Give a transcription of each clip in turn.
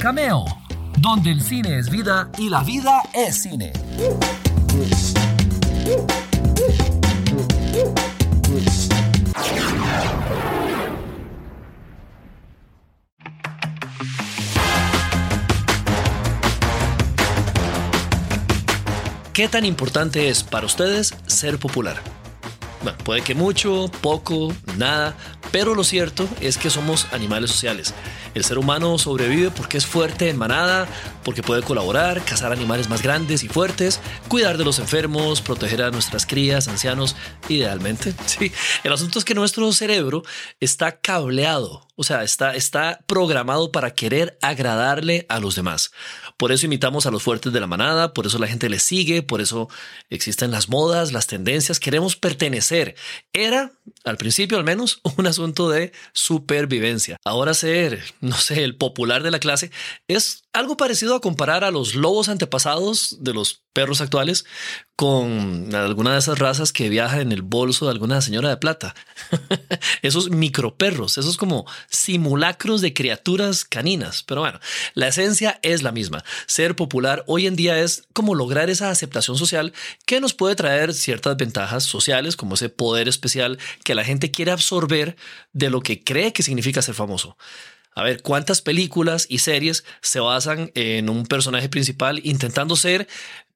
Cameo, donde el cine es vida y la vida es cine. ¿Qué tan importante es para ustedes ser popular? Bueno, puede que mucho, poco, nada, pero lo cierto es que somos animales sociales. El ser humano sobrevive porque es fuerte en manada, porque puede colaborar, cazar animales más grandes y fuertes, cuidar de los enfermos, proteger a nuestras crías, ancianos, idealmente. Sí, el asunto es que nuestro cerebro está cableado, o sea, está, está programado para querer agradarle a los demás. Por eso imitamos a los fuertes de la manada, por eso la gente le sigue, por eso existen las modas, las tendencias, queremos pertenecer. Era, al principio al menos, un asunto de supervivencia. Ahora ser, no sé, el popular de la clase es algo parecido a comparar a los lobos antepasados de los perros actuales con alguna de esas razas que viaja en el bolso de alguna señora de plata. esos microperros, esos como simulacros de criaturas caninas. Pero bueno, la esencia es la misma. Ser popular hoy en día es como lograr esa aceptación social que nos puede traer ciertas ventajas sociales, como ese poder especial que la gente quiere absorber de lo que cree que significa ser famoso. A ver, ¿cuántas películas y series se basan en un personaje principal intentando ser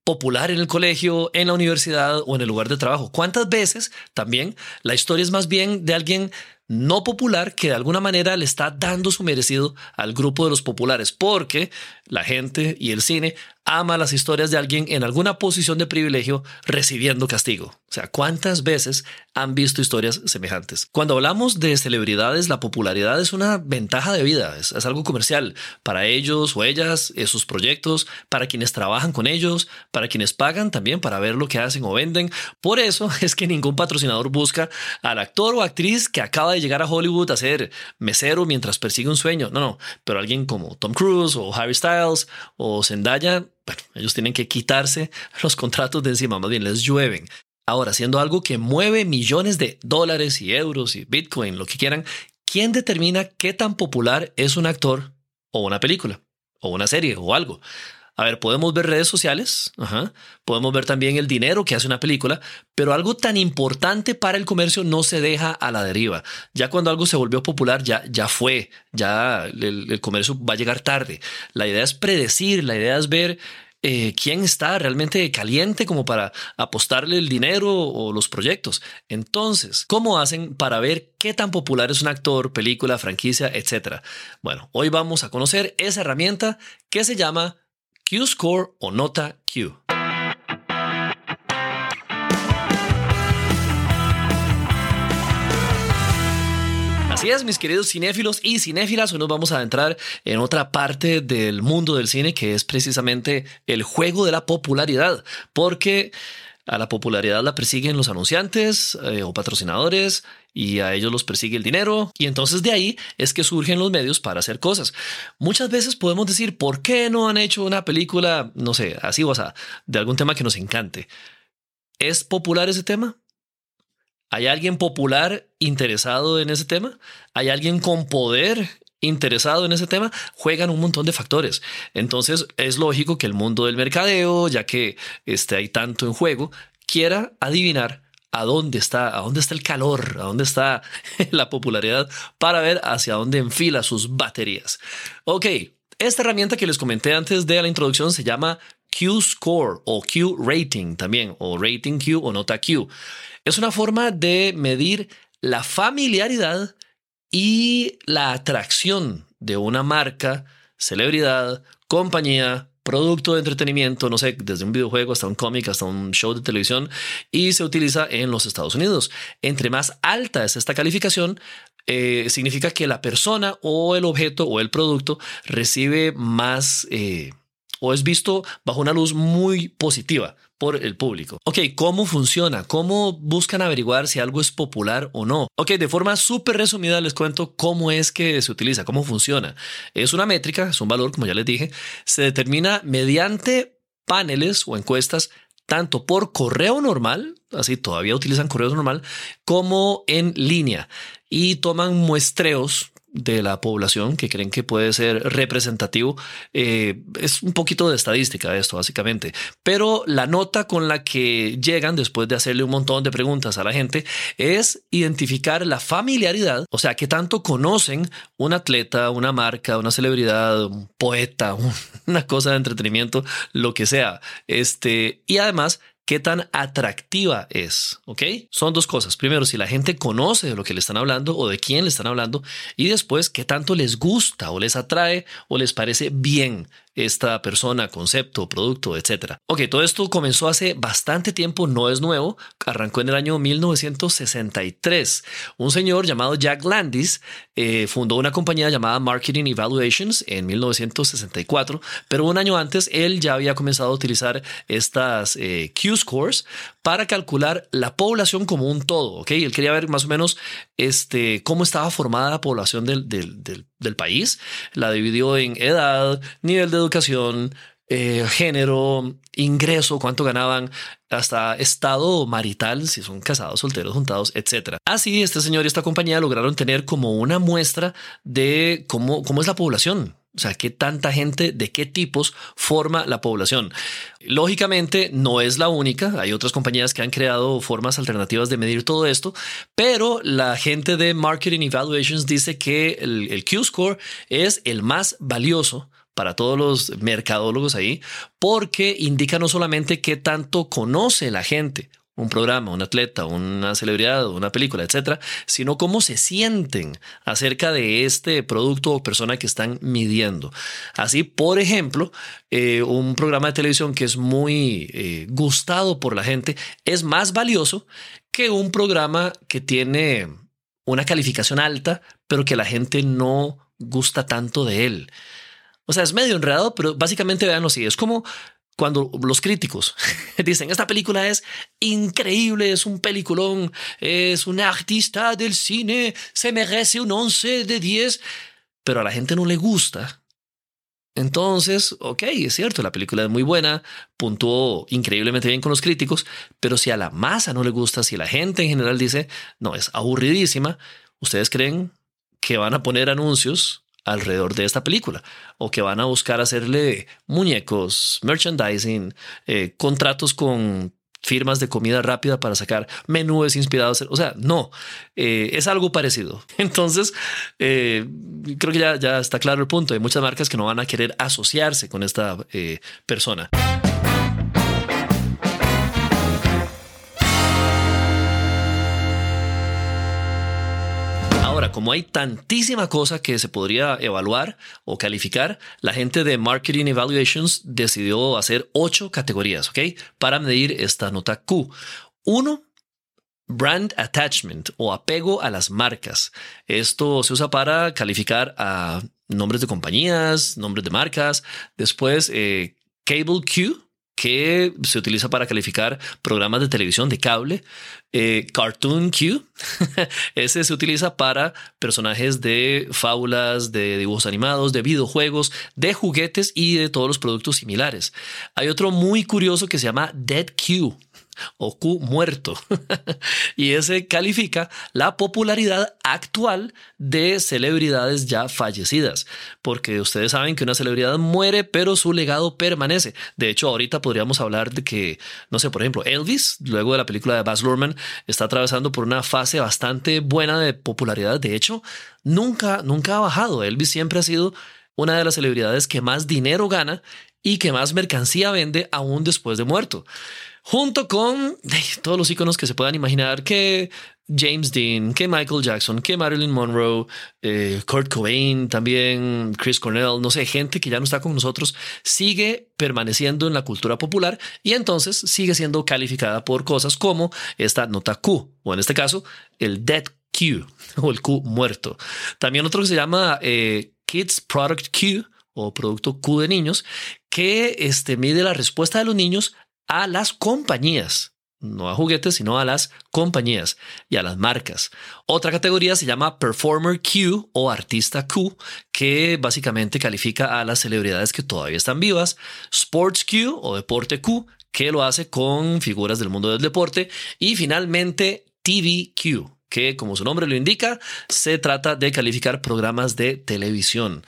popular en el colegio, en la universidad o en el lugar de trabajo? ¿Cuántas veces también la historia es más bien de alguien no popular que de alguna manera le está dando su merecido al grupo de los populares, porque la gente y el cine ama las historias de alguien en alguna posición de privilegio recibiendo castigo. O sea, ¿cuántas veces han visto historias semejantes? Cuando hablamos de celebridades, la popularidad es una ventaja de vida, es, algo comercial para ellos o ellas, sus proyectos, para quienes trabajan con ellos, para quienes pagan también para ver lo que hacen o venden. Por eso es que ningún patrocinador busca al actor o actriz que acaba de llegar a Hollywood a ser mesero mientras persigue un sueño. No, no, pero alguien como Tom Cruise o Harry Styles o Zendaya bueno, ellos tienen que quitarse los contratos de encima, más bien les llueven. Ahora, siendo algo que mueve millones de dólares y euros y Bitcoin, lo que quieran, ¿quién determina qué tan popular es un actor o una película o una serie o algo? A ver, podemos ver redes sociales, podemos ver también el dinero que hace una película, pero algo tan importante para el comercio no se deja a la deriva. Ya cuando algo se volvió popular, ya, ya fue, ya el, comercio va a llegar tarde. La idea es predecir, la idea es ver eh, quién está realmente caliente como para apostarle el dinero o los proyectos. Entonces, ¿cómo hacen para ver qué tan popular es un actor, película, franquicia, etcétera? Bueno, hoy vamos a conocer esa herramienta que se llama Q-Score o nota Q. Así es, mis queridos cinéfilos y cinéfilas, hoy nos vamos a adentrar en otra parte del mundo del cine que es precisamente el juego de la popularidad, porque a la popularidad la persiguen los anunciantes eh, o patrocinadores y a ellos los persigue el dinero y entonces de ahí es que surgen los medios para hacer cosas. Muchas veces podemos decir, ¿por qué no han hecho una película, no sé, así o sea, de algún tema que nos encante? ¿Es popular ese tema? ¿Hay alguien popular interesado en ese tema? ¿Hay alguien con poder interesado en ese tema, juegan un montón de factores. Entonces es lógico que el mundo del mercadeo, ya que este, hay tanto en juego, quiera adivinar a dónde está, a dónde está el calor, a dónde está la popularidad para ver hacia dónde enfila sus baterías. Ok, esta herramienta que les comenté antes de la introducción se llama Q-Score o Q-Rating también, o Rating Q o Nota Q. Es una forma de medir la familiaridad y la atracción de una marca, celebridad, compañía, producto de entretenimiento, no sé, desde un videojuego hasta un cómic, hasta un show de televisión, y se utiliza en los Estados Unidos. Entre más alta es esta calificación, eh, significa que la persona o el objeto o el producto recibe más eh, o es visto bajo una luz muy positiva por el público. Ok, ¿cómo funciona? ¿Cómo buscan averiguar si algo es popular o no? Ok, de forma súper resumida les cuento cómo es que se utiliza, cómo funciona. Es una métrica, es un valor, como ya les dije, se determina mediante paneles o encuestas tanto por correo normal, así todavía utilizan correo normal, como en línea y toman muestreos de la población que creen que puede ser representativo. Eh, es un poquito de estadística esto, básicamente. Pero la nota con la que llegan después de hacerle un montón de preguntas a la gente es identificar la familiaridad, o sea, que tanto conocen un atleta, una marca, una celebridad, un poeta, una cosa de entretenimiento, lo que sea. Este, y además qué tan atractiva es, ¿ok? Son dos cosas. Primero, si la gente conoce de lo que le están hablando o de quién le están hablando y después, qué tanto les gusta o les atrae o les parece bien esta persona, concepto, producto, etcétera. Ok, todo esto comenzó hace bastante tiempo, no es nuevo, arrancó en el año 1963. Un señor llamado Jack Landis eh, fundó una compañía llamada Marketing Evaluations en 1964, pero un año antes él ya había comenzado a utilizar estas eh, Q-scores para calcular la población como un todo. Ok, él quería ver más o menos este, cómo estaba formada la población del, del del país. La dividió en edad, nivel de educación, eh, género, ingreso, cuánto ganaban, hasta estado marital, si son casados, solteros, juntados, etc. Así, este señor y esta compañía lograron tener como una muestra de cómo, cómo es la población o sea, qué tanta gente, de qué tipos forma la población. Lógicamente, no es la única. Hay otras compañías que han creado formas alternativas de medir todo esto, pero la gente de Marketing Evaluations dice que el, Q-Score es el más valioso para todos los mercadólogos ahí, porque indica no solamente qué tanto conoce la gente un programa, un atleta, una celebridad, una película, etcétera, sino cómo se sienten acerca de este producto o persona que están midiendo. Así, por ejemplo, eh, un programa de televisión que es muy eh, gustado por la gente es más valioso que un programa que tiene una calificación alta, pero que la gente no gusta tanto de él. O sea, es medio enredado, pero básicamente veanlo así. Es como cuando los críticos dicen esta película es increíble, es un peliculón, es un artista del cine, se merece un 11 de 10, pero a la gente no le gusta. Entonces, ok, es cierto, la película es muy buena, puntuó increíblemente bien con los críticos, pero si a la masa no le gusta, si la gente en general dice, no, es aburridísima, ¿ustedes creen que van a poner anuncios alrededor de esta película o que van a buscar hacerle muñecos, merchandising, eh, contratos con firmas de comida rápida para sacar menúes inspirados. O sea, no, eh, es algo parecido. Entonces, eh, creo que ya, ya está claro el punto. Hay muchas marcas que no van a querer asociarse con esta persona. Como hay tantísima cosa que se podría evaluar o calificar, la gente de Marketing Evaluations decidió hacer ocho categorías, ¿ok? Para medir esta nota Q. Uno, Brand attachment o apego a las marcas. Esto se usa para calificar a nombres de compañías, nombres de marcas. Después, eh, Cable Q, que se utiliza para calificar programas de televisión de cable. Eh, Cartoon Q, ese se utiliza para personajes de fábulas, de dibujos animados, de videojuegos, de juguetes y de todos los productos similares. Hay otro muy curioso que se llama Dead Q o Q muerto. y ese califica la popularidad actual de celebridades ya fallecidas, porque ustedes saben que una celebridad muere, pero su legado permanece. De hecho, ahorita podríamos hablar de que, no sé, por ejemplo, Elvis, luego de la película de Baz Luhrmann, está atravesando por una fase bastante buena de popularidad. De hecho, nunca, nunca ha bajado. Elvis siempre ha sido una de las celebridades que más dinero gana y que más mercancía vende aún después de muerto junto con todos los iconos que se puedan imaginar, que James Dean, que Michael Jackson, que Marilyn Monroe, eh, Kurt Cobain, también Chris Cornell, no sé, gente que ya no está con nosotros, sigue permaneciendo en la cultura popular y entonces sigue siendo calificada por cosas como esta nota Q, o en este caso, el Dead Q, o el Q muerto. También otro que se llama eh, Kids Product Q, o producto Q de niños, que este, mide la respuesta de los niños a las compañías, no a juguetes, sino a las compañías y a las marcas. Otra categoría se llama Performer Q o Artista Q, que básicamente califica a las celebridades que todavía están vivas. Sports Q o Deporte Q, que lo hace con figuras del mundo del deporte. Y finalmente TV Q, que como su nombre lo indica, se trata de calificar programas de televisión.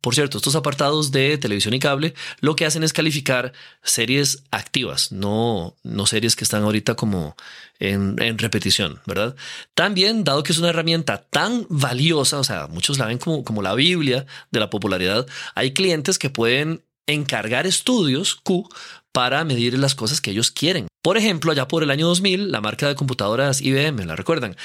Por cierto, estos apartados de televisión y cable lo que hacen es calificar series activas, no, no series que están ahorita como en, repetición, ¿verdad? También, dado que es una herramienta tan valiosa, o sea, muchos la ven como, como la Biblia de la popularidad, hay clientes que pueden encargar estudios Q para medir las cosas que ellos quieren. Por ejemplo, allá por el año 2000, la marca de computadoras IBM, ¿la recuerdan?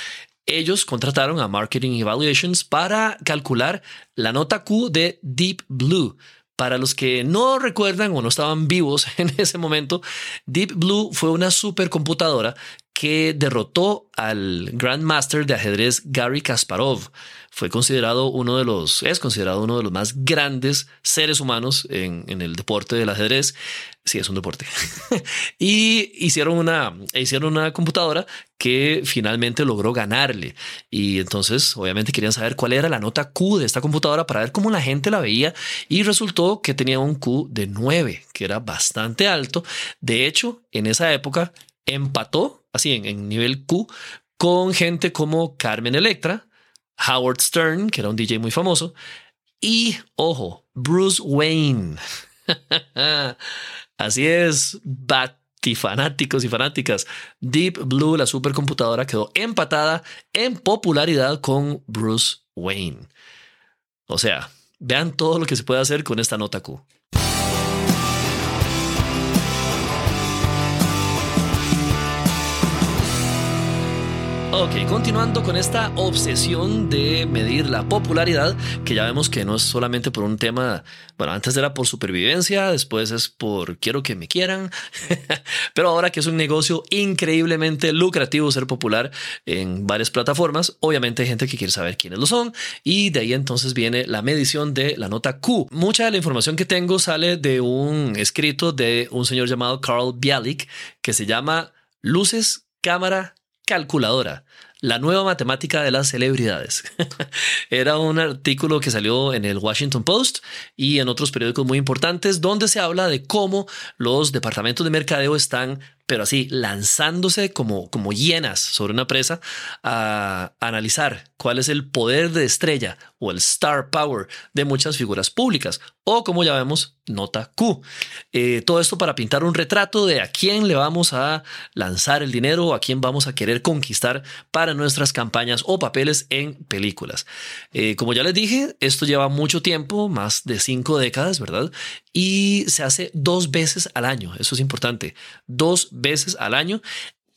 Ellos contrataron a Marketing Evaluations para calcular la nota Q de Deep Blue. Para los que no recuerdan o no estaban vivos en ese momento, Deep Blue fue una supercomputadora que derrotó al Grandmaster de ajedrez Gary Kasparov. Fue considerado uno de los, es considerado uno de los más grandes seres humanos en, en el deporte del ajedrez. Sí, es un deporte. y hicieron una, hicieron una computadora que finalmente logró ganarle. Y entonces, obviamente, querían saber cuál era la nota Q de esta computadora para ver cómo la gente la veía. Y resultó que tenía un Q de 9, que era bastante alto. De hecho, en esa época empató así en, nivel Q, con gente como Carmen Electra, Howard Stern, que era un DJ muy famoso, y, ojo, Bruce Wayne. Así es, Batifanáticos y fanáticas. Deep Blue, la supercomputadora, quedó empatada en popularidad con Bruce Wayne. O sea, vean todo lo que se puede hacer con esta nota Q. Ok, continuando con esta obsesión de medir la popularidad, que ya vemos que no es solamente por un tema, bueno, antes era por supervivencia, después es por quiero que me quieran, pero ahora que es un negocio increíblemente lucrativo ser popular en varias plataformas, obviamente hay gente que quiere saber quiénes lo son y de ahí entonces viene la medición de la nota Q. Mucha de la información que tengo sale de un escrito de un señor llamado Carl Bialik que se llama Luces, Cámara, calculadora, la nueva matemática de las celebridades. Era un artículo que salió en el Washington Post y en otros periódicos muy importantes donde se habla de cómo los departamentos de mercadeo están pero así lanzándose como, como hienas sobre una presa a analizar cuál es el poder de estrella o el star power de muchas figuras públicas o como ya vemos, nota Q. Eh, todo esto para pintar un retrato de a quién le vamos a lanzar el dinero o a quién vamos a querer conquistar para nuestras campañas o papeles en películas. Eh, como ya les dije, esto lleva mucho tiempo, más de cinco décadas, ¿verdad? Y se hace dos veces al año, eso es importante, dos al año.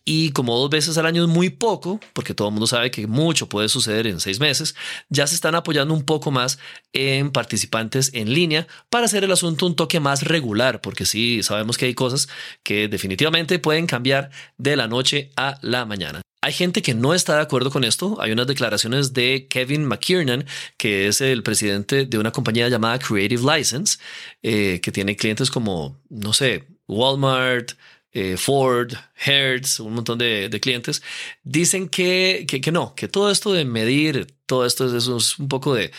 Y como dos veces al año es muy poco, porque todo el mundo sabe que mucho puede suceder en seis meses, ya se están apoyando un poco más en participantes en línea para hacer el asunto un toque más regular, porque sí sabemos que hay cosas que definitivamente pueden cambiar de la noche a la mañana. Hay gente que no está de acuerdo con esto. Hay unas declaraciones de Kevin McKiernan, que es el presidente de una compañía llamada Creative License, eh, que tiene clientes como, no sé, Walmart, eh, Ford, Hertz, un montón de, clientes, dicen que, que, no, que todo esto de medir, todo esto es, un poco de,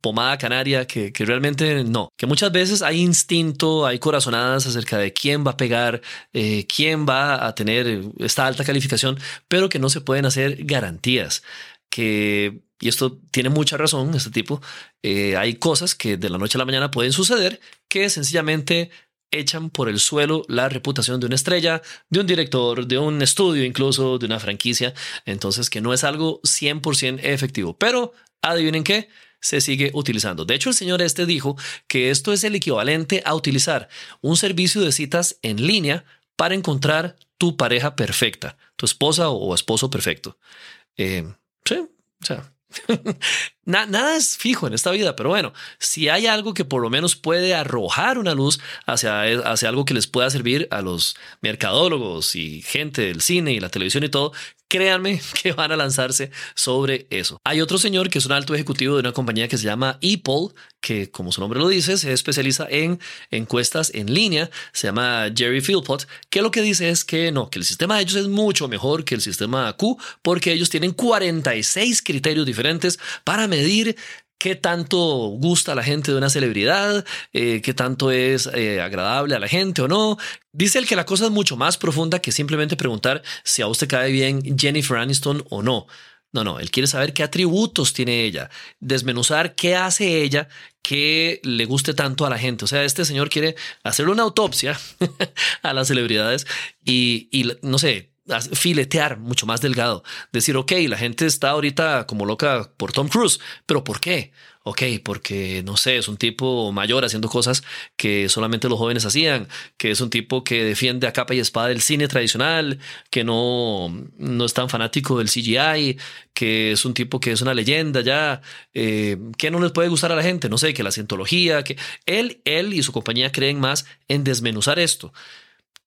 pomada canaria, que, que, realmente no, que muchas veces hay instinto, hay corazonadas acerca de quién va a pegar, eh, quién va a tener esta alta calificación, pero que no se pueden hacer garantías que, y esto tiene mucha razón, este tipo, eh, hay cosas que de la noche a la mañana pueden suceder que sencillamente echan por el suelo la reputación de una estrella, de un director, de un estudio incluso, de una franquicia. Entonces que no es algo 100% efectivo. Pero adivinen qué, se sigue utilizando. De hecho, el señor este dijo que esto es el equivalente a utilizar un servicio de citas en línea para encontrar tu pareja perfecta, tu esposa o esposo perfecto. Eh, sí, o sea, nada es fijo en esta vida, pero bueno, si hay algo que por lo menos puede arrojar una luz hacia, hacia algo que les pueda servir a los mercadólogos y gente del cine y la televisión y todo, créanme que van a lanzarse sobre eso. Hay otro señor que es un alto ejecutivo de una compañía que se llama Apple, que como su nombre lo dice, se especializa en encuestas en línea, se llama Jerry Philpott, que lo que dice es que no, que el sistema de ellos es mucho mejor que el sistema Q, porque ellos tienen 46 criterios diferentes para medir qué tanto gusta a la gente de una celebridad, eh, qué tanto es eh, agradable a la gente o no. Dice el que la cosa es mucho más profunda que simplemente preguntar si a usted cae bien Jennifer Aniston o no. No, no, él quiere saber qué atributos tiene ella, desmenuzar qué hace ella que le guste tanto a la gente. O sea, este señor quiere hacerle una autopsia a las celebridades y, y no sé, filetear mucho más delgado. Decir, ok, la gente está ahorita como loca por Tom Cruise, pero ¿por qué? ok, porque no sé, es un tipo mayor haciendo cosas que solamente los jóvenes hacían, que es un tipo que defiende a capa y espada el cine tradicional, que no, no es tan fanático del CGI, que es un tipo que es una leyenda ya, eh, que no les puede gustar a la gente, no sé, que la cientología, que él, él y su compañía creen más en desmenuzar esto.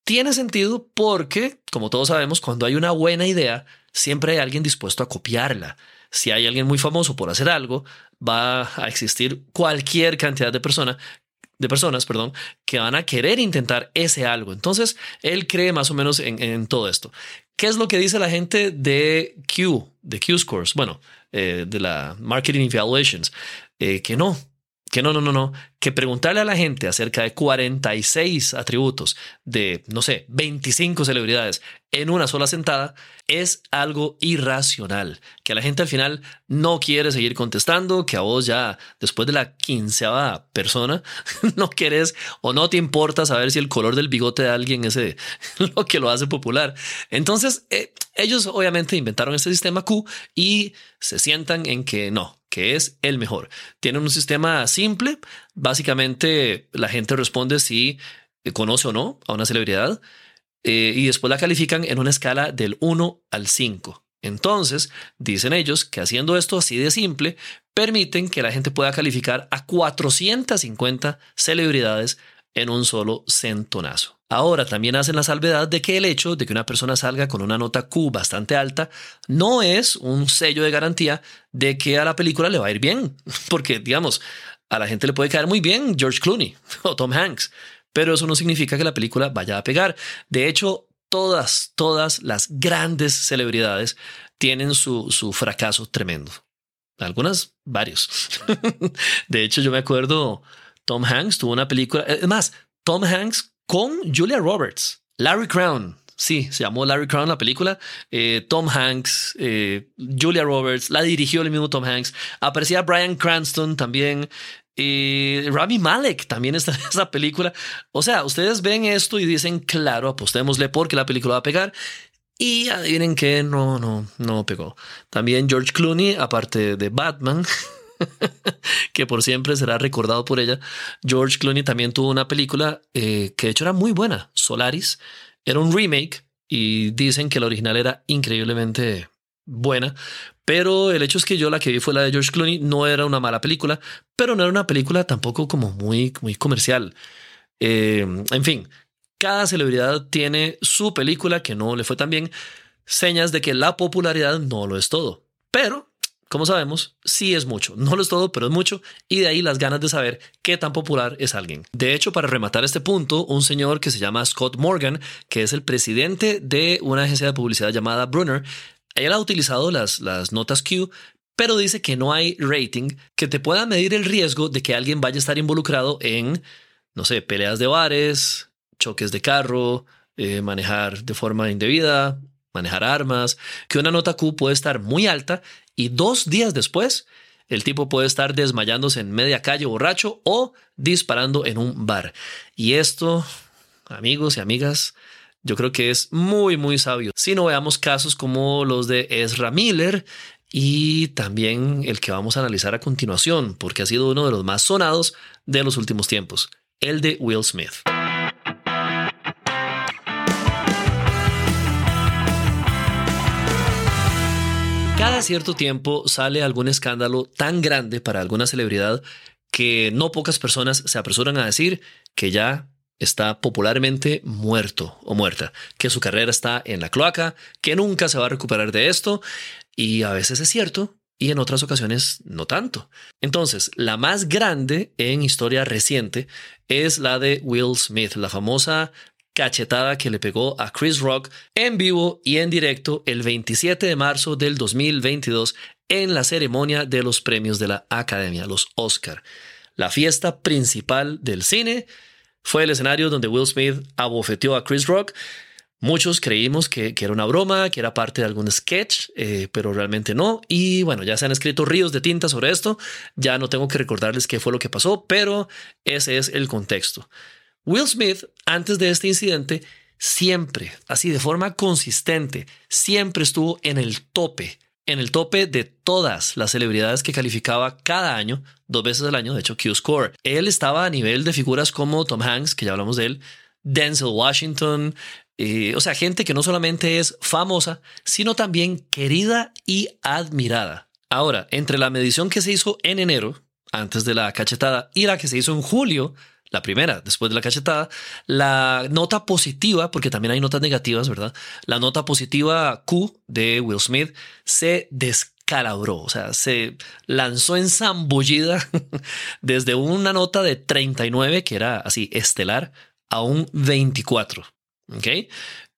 Tiene sentido porque, como todos sabemos, cuando hay una buena idea, siempre hay alguien dispuesto a copiarla si hay alguien muy famoso por hacer algo, va a existir cualquier cantidad de personas de personas, perdón, que van a querer intentar ese algo. Entonces, él cree más o menos en, todo esto. ¿Qué es lo que dice la gente de Q, de Q Scores? Bueno, eh, de la Marketing Evaluations, eh, que no, que no, no, no, no, que preguntarle a la gente acerca de 46 atributos de, no sé, 25 celebridades en una sola sentada es algo irracional, que a la gente al final no quiere seguir contestando, que a vos ya después de la quinceava persona no quieres o no te importa saber si el color del bigote de alguien es eh, lo que lo hace popular. Entonces, eh, ellos obviamente inventaron este sistema Q y se sientan en que no, que es el mejor. Tienen un sistema simple. Básicamente la gente responde si conoce o no a una celebridad eh, y después la califican en una escala del 1 al 5. Entonces, dicen ellos que haciendo esto así de simple, permiten que la gente pueda calificar a 450 celebridades en un solo centonazo. Ahora también hacen la salvedad de que el hecho de que una persona salga con una nota Q bastante alta no es un sello de garantía de que a la película le va a ir bien, porque digamos, a la gente le puede caer muy bien George Clooney o Tom Hanks, pero eso no significa que la película vaya a pegar. De hecho, todas, todas las grandes celebridades tienen su, su fracaso tremendo. Algunas, varios. de hecho, yo me acuerdo, Tom Hanks tuvo una película, es más, Tom Hanks con Julia Roberts, Larry Crown. Sí, se llamó Larry Crown la película. Eh, Tom Hanks, eh, Julia Roberts, la dirigió el mismo Tom Hanks. Aparecía Brian Cranston también. Eh, Rami Malek también está en esa película. O sea, ustedes ven esto y dicen, claro, apostémosle porque la película va a pegar. Y adivinen que no, no, no pegó. También George Clooney, aparte de Batman, que por siempre será recordado por ella. George Clooney también tuvo una película eh, que de hecho era muy buena, Solaris. Era un remake y dicen que la original era increíblemente buena, pero el hecho es que yo la que vi fue la de George Clooney, no era una mala película, pero no era una película tampoco como muy, muy comercial. Eh, en fin, cada celebridad tiene su película que no le fue tan bien, señas de que la popularidad no lo es todo. Pero como sabemos, sí es mucho. No lo es todo, pero es mucho. Y de ahí las ganas de saber qué tan popular es alguien. De hecho, para rematar este punto, un señor que se llama Scott Morgan, que es el presidente de una agencia de publicidad llamada Brunner, él ha utilizado las, las notas Q, pero dice que no hay rating que te pueda medir el riesgo de que alguien vaya a estar involucrado en, no sé, peleas de bares, choques de carro, eh, manejar de forma indebida, manejar armas, que una nota Q puede estar muy alta y dos días después el tipo puede estar desmayándose en media calle borracho o disparando en un bar. Y esto, amigos y amigas, yo creo que es muy, muy sabio. Si no veamos casos como los de Ezra Miller y también el que vamos a analizar a continuación, porque ha sido uno de los más sonados de los últimos tiempos, el de Will Smith. Cada cierto tiempo sale algún escándalo tan grande para alguna celebridad que no pocas personas se apresuran a decir que ya está popularmente muerto o muerta, que su carrera está en la cloaca, que nunca se va a recuperar de esto, y a veces es cierto, y en otras ocasiones no tanto. Entonces, la más grande en historia reciente es la de Will Smith, la famosa cachetada que le pegó a Chris Rock en vivo y en directo el 27 de marzo del 2022 en la ceremonia de los premios de la Academia, los Oscar. La fiesta principal del cine fue el escenario donde Will Smith abofeteó a Chris Rock. Muchos creímos que, era una broma, que era parte de algún sketch, eh, pero realmente no. Y bueno, ya se han escrito ríos de tinta sobre esto. Ya no tengo que recordarles qué fue lo que pasó, pero ese es el contexto. Will Smith, antes de este incidente, siempre, así de forma consistente, siempre estuvo en el tope, en el tope de todas las celebridades que calificaba cada año, dos veces al año, de hecho, Q-Score. Él estaba a nivel de figuras como Tom Hanks, que ya hablamos de él, Denzel Washington, eh, o sea, gente que no solamente es famosa, sino también querida y admirada. Ahora, entre la medición que se hizo en enero, antes de la cachetada, y la que se hizo en julio, la primera, después de la cachetada, la nota positiva, porque también hay notas negativas, ¿verdad? La nota positiva Q de Will Smith se descalabró, o sea, se lanzó en zambullida desde una nota de 39, que era así estelar, a un 24. ¿Ok?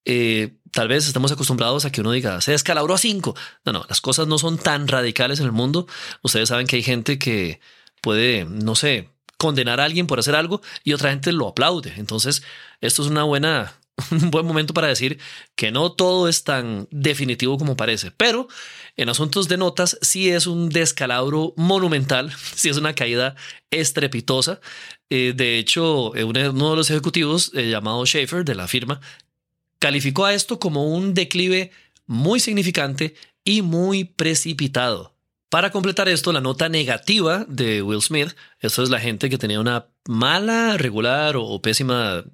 Eh, tal vez estamos acostumbrados a que uno diga, se descalabró a 5. No, no, las cosas no son tan radicales en el mundo. Ustedes saben que hay gente que puede, no sé, condenar a alguien por hacer algo y otra gente lo aplaude. Entonces, esto es una buena, un buen momento para decir que no todo es tan definitivo como parece, pero en asuntos de notas sí es un descalabro monumental, sí es una caída estrepitosa. Eh, de hecho, eh, uno de los ejecutivos eh, llamado Schaefer de la firma calificó a esto como un declive muy significante y muy precipitado. Para completar esto, la nota negativa de Will Smith, esto es la gente que tenía una mala, regular o, pésima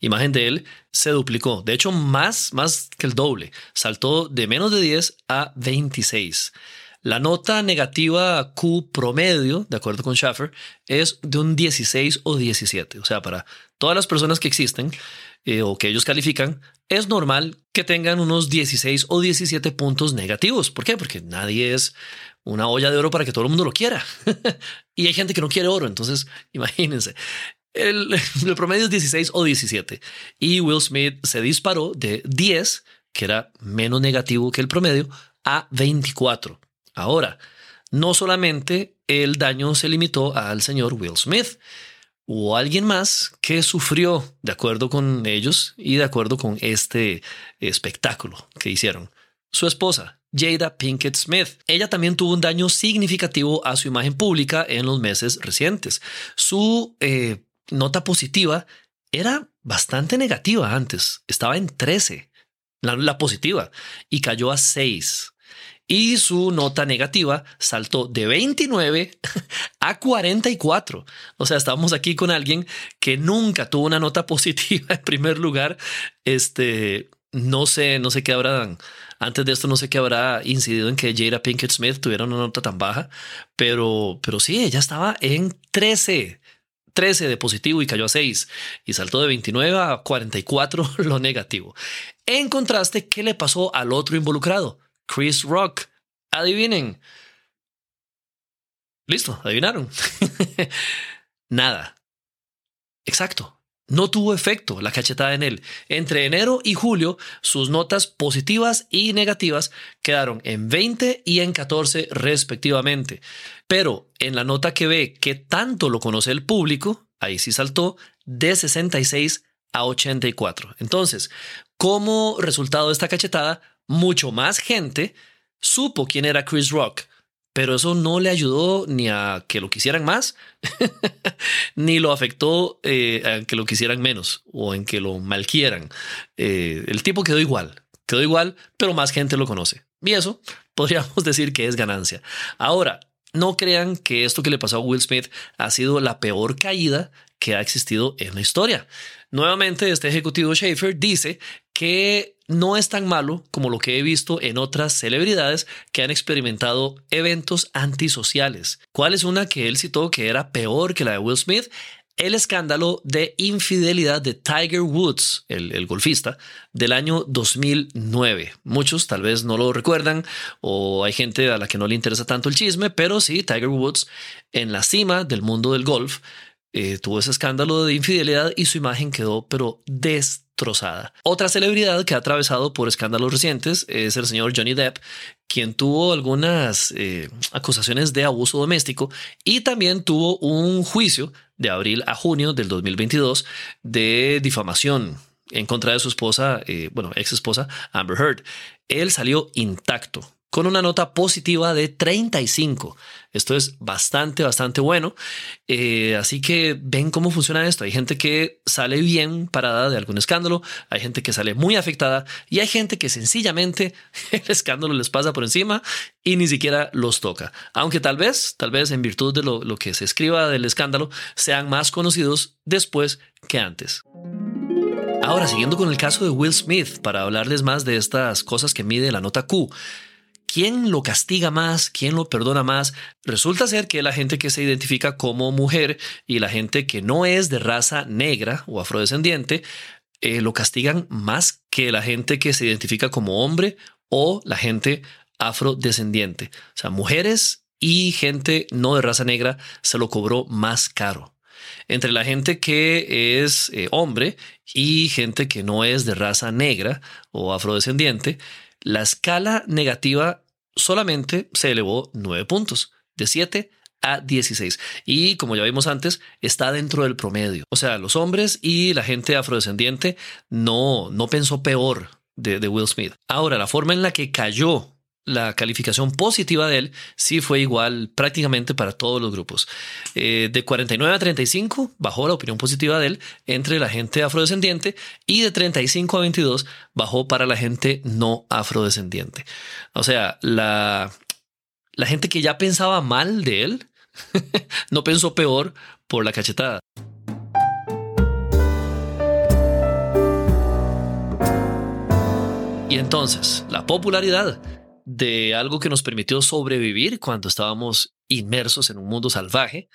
imagen de él, se duplicó. De hecho, más, más que el doble. Saltó de menos de 10 a 26. La nota negativa Q promedio, de acuerdo con Schaffer, es de un 16 o 17. O sea, para todas las personas que existen eh, o que ellos califican, es normal que tengan unos 16 o 17 puntos negativos. ¿Por qué? Porque nadie es una olla de oro para que todo el mundo lo quiera. y hay gente que no quiere oro. Entonces, imagínense. El, el, promedio es 16 o 17 y Will Smith se disparó de 10, que era menos negativo que el promedio, a 24. Ahora, no solamente el daño se limitó al señor Will Smith, hubo alguien más que sufrió de acuerdo con ellos y de acuerdo con este espectáculo que hicieron. Su esposa, Jada Pinkett Smith. Ella también tuvo un daño significativo a su imagen pública en los meses recientes. Su eh, nota positiva era bastante negativa antes, estaba en 13, la, la positiva, y cayó a 6 y su nota negativa saltó de 29 a 44. O sea, estábamos aquí con alguien que nunca tuvo una nota positiva en primer lugar. Este, no sé, no sé qué habrá, antes de esto no sé qué habrá incidido en que Jada Pinkett Smith tuviera una nota tan baja, pero, pero sí, ella estaba en 13. 13 de positivo y cayó a 6 y saltó de 29 a 44 lo negativo. En contraste, ¿qué le pasó al otro involucrado? Chris Rock. Adivinen. Listo, adivinaron. Nada. Exacto. No tuvo efecto la cachetada en él. Entre enero y julio, sus notas positivas y negativas quedaron en 20 y en 14 respectivamente. Pero en la nota que ve que tanto lo conoce el público, ahí sí saltó de 66 a 84. Entonces, como resultado de esta cachetada, mucho más gente supo quién era Chris Rock, pero eso no le ayudó ni a que lo quisieran más, ni lo afectó eh, a que lo quisieran menos o en que lo malquieran. Eh, el tipo quedó igual, quedó igual, pero más gente lo conoce. Y eso podríamos decir que es ganancia. Ahora, no crean que esto que le pasó a Will Smith ha sido la peor caída que ha existido en la historia. Nuevamente, este ejecutivo Schaefer dice que no es tan malo como lo que he visto en otras celebridades que han experimentado eventos antisociales. ¿Cuál es una que él citó que era peor que la de Will Smith? El escándalo de infidelidad de Tiger Woods, el, golfista, del año 2009. Muchos tal vez no lo recuerdan o hay gente a la que no le interesa tanto el chisme, pero sí, Tiger Woods en la cima del mundo del golf eh, tuvo ese escándalo de infidelidad y su imagen quedó pero destrozada. Otra celebridad que ha atravesado por escándalos recientes es el señor Johnny Depp, quien tuvo algunas eh, acusaciones de abuso doméstico y también tuvo un juicio de abril a junio del 2022 de difamación en contra de su esposa, eh, bueno, ex esposa, Amber Heard. Él salió intacto con una nota positiva de 35. Esto es bastante, bastante bueno. Eh, así que ven cómo funciona esto. Hay gente que sale bien parada de algún escándalo, hay gente que sale muy afectada y hay gente que sencillamente el escándalo les pasa por encima y ni siquiera los toca. Aunque tal vez, tal vez en virtud de lo, lo que se escriba del escándalo, sean más conocidos después que antes. Ahora, siguiendo con el caso de Will Smith, para hablarles más de estas cosas que mide la nota Q. ¿Quién lo castiga más? ¿Quién lo perdona más? Resulta ser que la gente que se identifica como mujer y la gente que no es de raza negra o afrodescendiente eh, lo castigan más que la gente que se identifica como hombre o la gente afrodescendiente. O sea, mujeres y gente no de raza negra se lo cobró más caro. Entre la gente que es eh, hombre y gente que no es de raza negra o afrodescendiente, la escala negativa solamente se elevó 9 puntos, de 7 a 16. Y como ya vimos antes, está dentro del promedio. O sea, los hombres y la gente afrodescendiente no, no pensó peor de, de Will Smith. Ahora, la forma en la que cayó la calificación positiva de él sí fue igual prácticamente para todos los grupos. Eh, de 49 a 35 bajó la opinión positiva de él entre la gente afrodescendiente y de 35 a 22 bajó para la gente no afrodescendiente. O sea, la, la gente que ya pensaba mal de él no pensó peor por la cachetada. Y entonces, la popularidad de algo que nos permitió sobrevivir cuando estábamos inmersos en un mundo salvaje,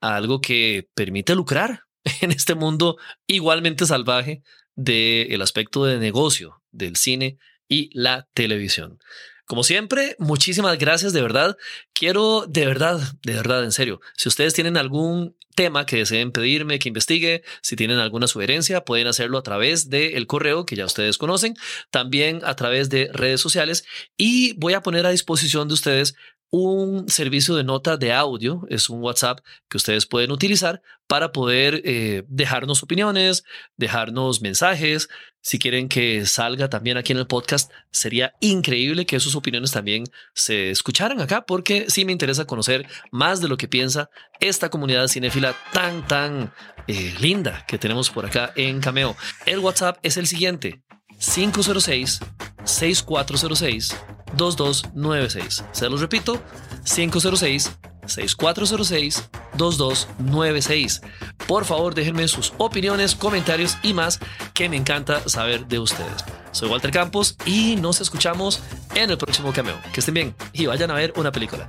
a algo que permite lucrar en este mundo igualmente salvaje del aspecto de negocio del cine y la televisión. Como siempre, muchísimas gracias de verdad. Quiero de verdad, de verdad, en serio, si ustedes tienen algún tema que deseen pedirme que investigue, si tienen alguna sugerencia, pueden hacerlo a través del correo que ya ustedes conocen, también a través de redes sociales y voy a poner a disposición de ustedes un servicio de nota de audio, es un WhatsApp que ustedes pueden utilizar para poder eh, dejarnos opiniones, dejarnos mensajes. Si quieren que salga también aquí en el podcast, sería increíble que sus opiniones también se escucharan acá, porque sí me interesa conocer más de lo que piensa esta comunidad cinéfila tan, tan eh, linda que tenemos por acá en Cameo. El WhatsApp es el siguiente, 506 6406 2296. Se los repito, 506 6406 2296. Por favor, déjenme sus opiniones, comentarios y más que me encanta saber de ustedes. Soy Walter Campos y nos escuchamos en el próximo cameo. Que estén bien y vayan a ver una película.